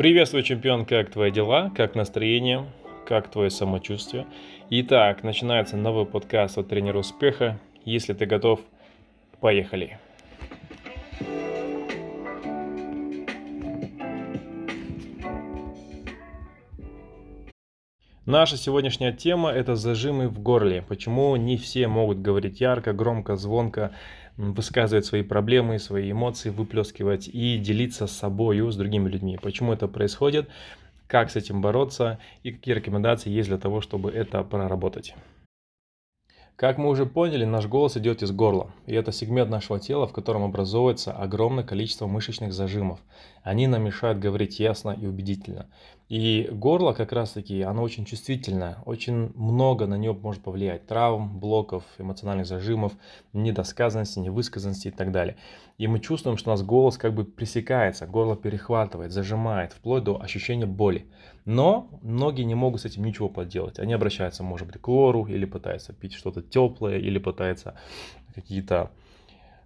Приветствую, чемпион, как твои дела, как настроение, как твое самочувствие. Итак, начинается новый подкаст от тренера успеха. Если ты готов, поехали. Наша сегодняшняя тема – это зажимы в горле. Почему не все могут говорить ярко, громко, звонко, высказывать свои проблемы, свои эмоции, выплескивать и делиться с собой, с другими людьми. Почему это происходит, как с этим бороться и какие рекомендации есть для того, чтобы это проработать. Как мы уже поняли, наш голос идет из горла, и это сегмент нашего тела, в котором образовывается огромное количество мышечных зажимов. Они нам мешают говорить ясно и убедительно. И горло как раз таки, оно очень чувствительное, очень много на него может повлиять. Травм, блоков, эмоциональных зажимов, недосказанности, невысказанности и так далее. И мы чувствуем, что у нас голос как бы пресекается, горло перехватывает, зажимает, вплоть до ощущения боли. Но многие не могут с этим ничего поделать. Они обращаются, может быть, к лору, или пытаются пить что-то теплое, или пытаются какие-то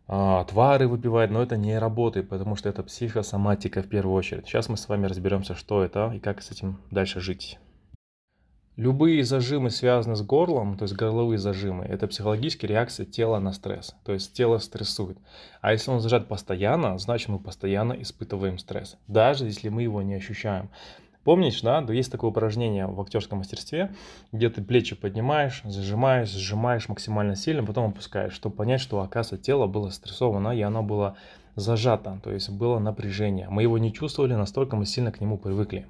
а, отвары выпивать, но это не работает, потому что это психосоматика в первую очередь. Сейчас мы с вами разберемся, что это и как с этим дальше жить. Любые зажимы связаны с горлом, то есть горловые зажимы, это психологические реакции тела на стресс. То есть тело стрессует. А если он зажат постоянно, значит мы постоянно испытываем стресс, даже если мы его не ощущаем. Помнишь, да, есть такое упражнение в актерском мастерстве, где ты плечи поднимаешь, зажимаешь, сжимаешь максимально сильно, потом опускаешь, чтобы понять, что, оказывается, тело было стрессовано, и оно было зажато, то есть было напряжение. Мы его не чувствовали, настолько мы сильно к нему привыкли.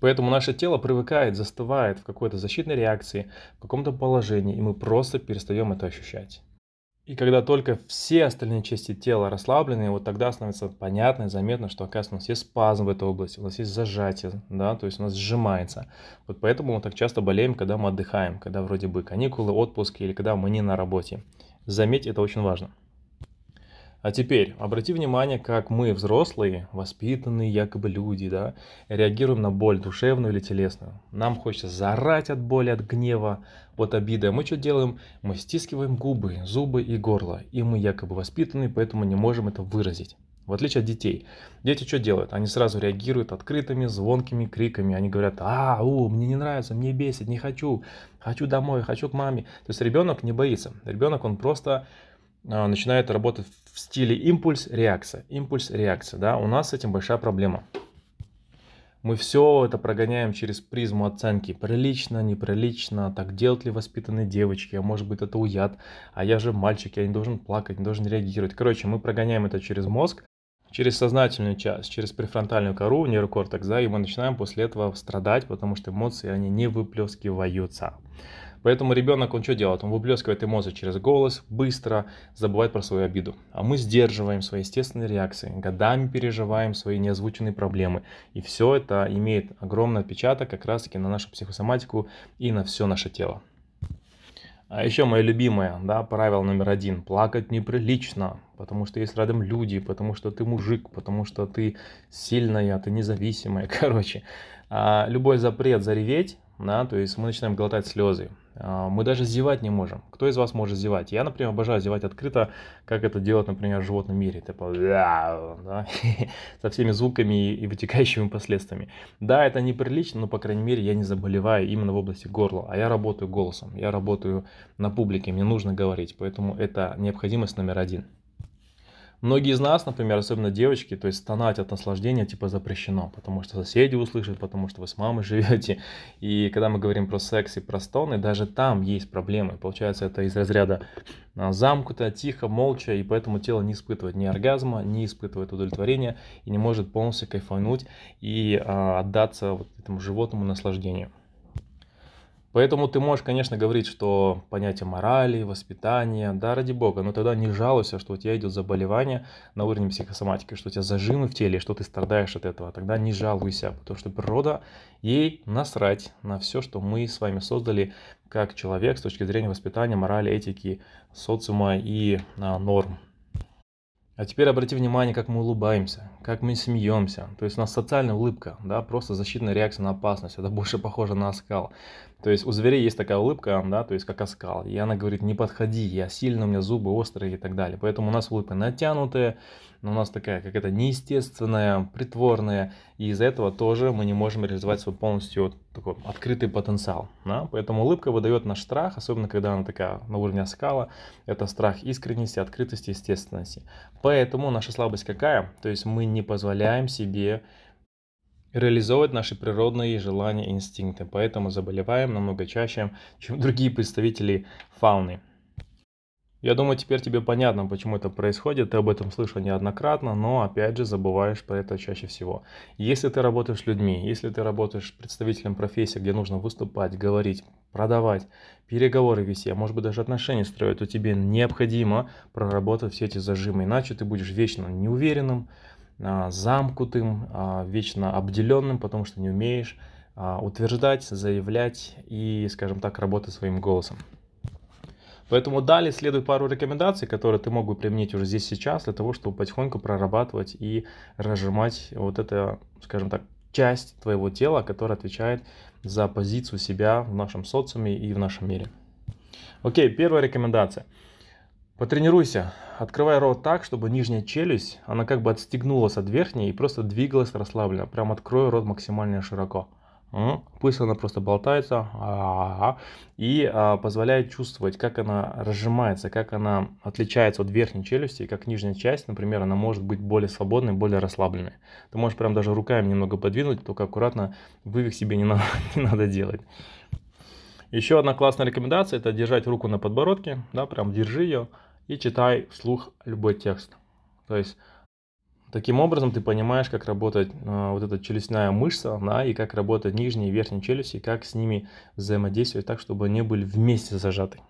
Поэтому наше тело привыкает, застывает в какой-то защитной реакции, в каком-то положении, и мы просто перестаем это ощущать. И когда только все остальные части тела расслаблены, вот тогда становится понятно и заметно, что, оказывается, у нас есть спазм в этой области, у нас есть зажатие, да, то есть у нас сжимается. Вот поэтому мы так часто болеем, когда мы отдыхаем, когда вроде бы каникулы, отпуск или когда мы не на работе. Заметь, это очень важно. А теперь обрати внимание, как мы, взрослые, воспитанные якобы люди, да, реагируем на боль душевную или телесную. Нам хочется зарать от боли, от гнева, от обиды. А мы что делаем? Мы стискиваем губы, зубы и горло. И мы якобы воспитанные, поэтому не можем это выразить. В отличие от детей. Дети что делают? Они сразу реагируют открытыми, звонкими криками. Они говорят, а, у, мне не нравится, мне бесит, не хочу, хочу домой, хочу к маме. То есть ребенок не боится. Ребенок, он просто а, начинает работать в стиле импульс-реакция. Импульс-реакция, да, у нас с этим большая проблема. Мы все это прогоняем через призму оценки. Прилично, неприлично, так делают ли воспитанные девочки, а может быть это уяд, а я же мальчик, я не должен плакать, не должен реагировать. Короче, мы прогоняем это через мозг, через сознательную часть, через префронтальную кору, нейрокортекс, да, и мы начинаем после этого страдать, потому что эмоции, они не выплескиваются. Поэтому ребенок, он что делает? Он выплескивает эмоции через голос, быстро забывает про свою обиду. А мы сдерживаем свои естественные реакции, годами переживаем свои неозвученные проблемы. И все это имеет огромный отпечаток как раз таки на нашу психосоматику и на все наше тело. А еще мое любимое, да, правило номер один. Плакать неприлично, потому что есть рядом люди, потому что ты мужик, потому что ты сильная, ты независимая. Короче, а любой запрет зареветь, да, то есть мы начинаем глотать слезы. А, мы даже зевать не можем. Кто из вас может зевать? Я, например, обожаю зевать открыто, как это делать, например, в животном мире. Типа, да, со всеми звуками и вытекающими последствиями. Да, это неприлично, но, по крайней мере, я не заболеваю именно в области горла. А я работаю голосом, я работаю на публике, мне нужно говорить. Поэтому это необходимость номер один. Многие из нас, например, особенно девочки, то есть стонать от наслаждения типа запрещено, потому что соседи услышат, потому что вы с мамой живете. И когда мы говорим про секс и про стоны, даже там есть проблемы. Получается, это из разряда а, замкнуто, тихо, молча, и поэтому тело не испытывает ни оргазма, не испытывает удовлетворения и не может полностью кайфануть и а, отдаться вот этому животному наслаждению. Поэтому ты можешь, конечно, говорить, что понятие морали, воспитания, да, ради бога, но тогда не жалуйся, что у тебя идет заболевание на уровне психосоматики, что у тебя зажимы в теле, что ты страдаешь от этого. Тогда не жалуйся, потому что природа, ей насрать на все, что мы с вами создали как человек с точки зрения воспитания, морали, этики, социума и а, норм. А теперь обрати внимание, как мы улыбаемся, как мы смеемся. То есть у нас социальная улыбка, да, просто защитная реакция на опасность. Это больше похоже на оскал. То есть у зверей есть такая улыбка, да, то есть как оскал. И она говорит, не подходи, я сильно, у меня зубы острые и так далее. Поэтому у нас улыбка натянутая, но у нас такая какая-то неестественная, притворная, и из-за этого тоже мы не можем реализовать свой полностью такой открытый потенциал. Да? Поэтому улыбка выдает наш страх, особенно когда она такая на уровне скала, это страх искренности, открытости, естественности. Поэтому наша слабость какая? То есть мы не позволяем себе реализовывать наши природные желания и инстинкты, поэтому заболеваем намного чаще, чем другие представители фауны. Я думаю, теперь тебе понятно, почему это происходит, ты об этом слышал неоднократно, но опять же забываешь про это чаще всего. Если ты работаешь с людьми, если ты работаешь представителем профессии, где нужно выступать, говорить, продавать, переговоры вести, а может быть даже отношения строить, то тебе необходимо проработать все эти зажимы, иначе ты будешь вечно неуверенным, замкнутым, а, вечно обделенным, потому что не умеешь а, утверждать, заявлять и, скажем так, работать своим голосом. Поэтому далее следует пару рекомендаций, которые ты мог бы применить уже здесь сейчас, для того, чтобы потихоньку прорабатывать и разжимать вот это, скажем так, часть твоего тела, которая отвечает за позицию себя в нашем социуме и в нашем мире. Окей, первая рекомендация. Потренируйся. Открывай рот так, чтобы нижняя челюсть, она как бы отстегнулась от верхней и просто двигалась расслабленно. Прям открой рот максимально широко. Пусть она просто болтается и а, позволяет чувствовать, как она разжимается, как она отличается от верхней челюсти, как нижняя часть, например, она может быть более свободной, более расслабленной. Ты можешь прям даже руками немного подвинуть, только аккуратно вывих себе не надо, не надо делать. Еще одна классная рекомендация – это держать руку на подбородке, да, прям держи ее и читай вслух любой текст. То есть Таким образом, ты понимаешь, как работает э, вот эта челюстная мышца, да, и как работает нижняя и верхняя челюсть, и как с ними взаимодействовать так, чтобы они были вместе зажаты.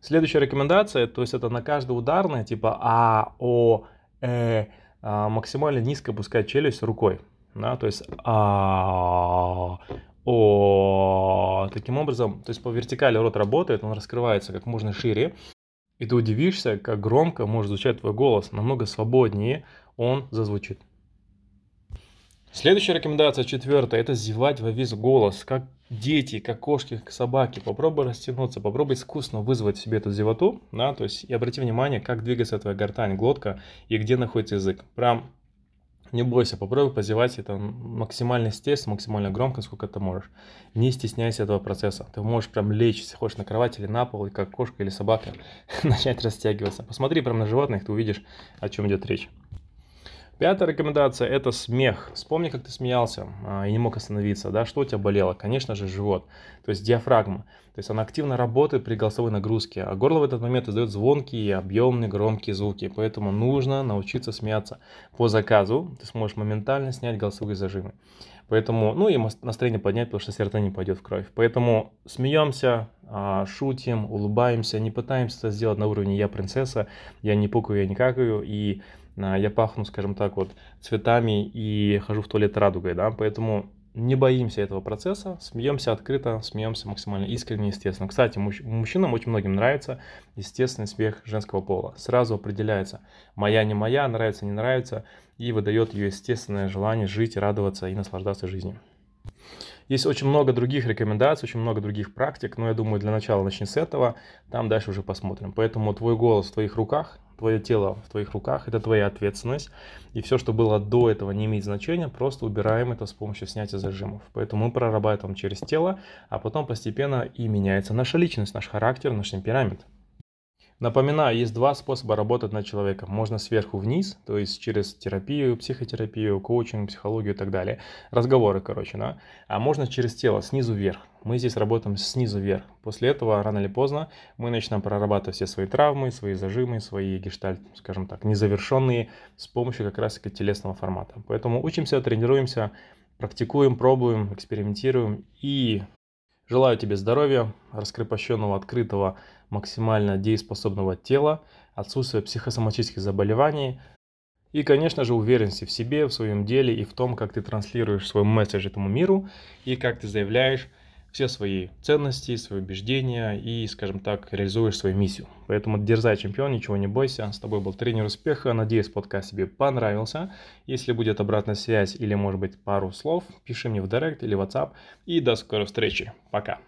Следующая рекомендация, то есть это на каждое ударное, типа А, О, Э, а, максимально низко опускать челюсть рукой. Да, то есть А, О. Таким образом, то есть по вертикали рот работает, он раскрывается как можно шире. И ты удивишься, как громко может звучать твой голос, намного свободнее он зазвучит. Следующая рекомендация, четвертая, это зевать во весь голос, как дети, как кошки, как собаки. Попробуй растянуться, попробуй искусно вызвать в себе эту зевоту, да, то есть и обрати внимание, как двигается твоя гортань, глотка и где находится язык. Прям не бойся, попробуй позевать это максимально естественно, максимально громко, сколько ты можешь. Не стесняйся этого процесса. Ты можешь прям лечь, если хочешь, на кровать или на пол, и как кошка или собака, начать растягиваться. Посмотри прям на животных, ты увидишь, о чем идет речь. Пятая рекомендация – это смех. Вспомни, как ты смеялся а, и не мог остановиться, да, что у тебя болело? Конечно же, живот, то есть диафрагма. То есть она активно работает при голосовой нагрузке, а горло в этот момент издает звонкие, объемные, громкие звуки, поэтому нужно научиться смеяться. По заказу ты сможешь моментально снять голосовые зажимы. Поэтому, ну и настроение поднять, потому что серотонин пойдет в кровь. Поэтому смеемся, а, шутим, улыбаемся, не пытаемся это сделать на уровне «я принцесса», «я не пукаю, я не какаю», и я пахну, скажем так, вот цветами и хожу в туалет радугой, да, поэтому не боимся этого процесса, смеемся открыто, смеемся максимально искренне, естественно. Кстати, мужч- мужчинам очень многим нравится естественный смех женского пола. Сразу определяется, моя, не моя, нравится, не нравится, и выдает ее естественное желание жить, радоваться и наслаждаться жизнью. Есть очень много других рекомендаций, очень много других практик, но я думаю, для начала начни с этого, там дальше уже посмотрим. Поэтому твой голос в твоих руках, твое тело в твоих руках, это твоя ответственность. И все, что было до этого, не имеет значения, просто убираем это с помощью снятия зажимов. Поэтому мы прорабатываем через тело, а потом постепенно и меняется наша личность, наш характер, наш темперамент. Напоминаю, есть два способа работать над человеком. Можно сверху вниз, то есть через терапию, психотерапию, коучинг, психологию и так далее. Разговоры, короче, да. А можно через тело, снизу вверх. Мы здесь работаем снизу вверх. После этого, рано или поздно, мы начинаем прорабатывать все свои травмы, свои зажимы, свои гештальт, скажем так, незавершенные с помощью как раз таки телесного формата. Поэтому учимся, тренируемся, практикуем, пробуем, экспериментируем и Желаю тебе здоровья, раскрепощенного, открытого, максимально дееспособного тела, отсутствия психосоматических заболеваний и, конечно же, уверенности в себе, в своем деле и в том, как ты транслируешь свой месседж этому миру и как ты заявляешь все свои ценности, свои убеждения и, скажем так, реализуешь свою миссию. Поэтому дерзай, чемпион, ничего не бойся. С тобой был тренер успеха. Надеюсь, подкаст тебе понравился. Если будет обратная связь или, может быть, пару слов, пиши мне в директ или WhatsApp. И до скорой встречи. Пока.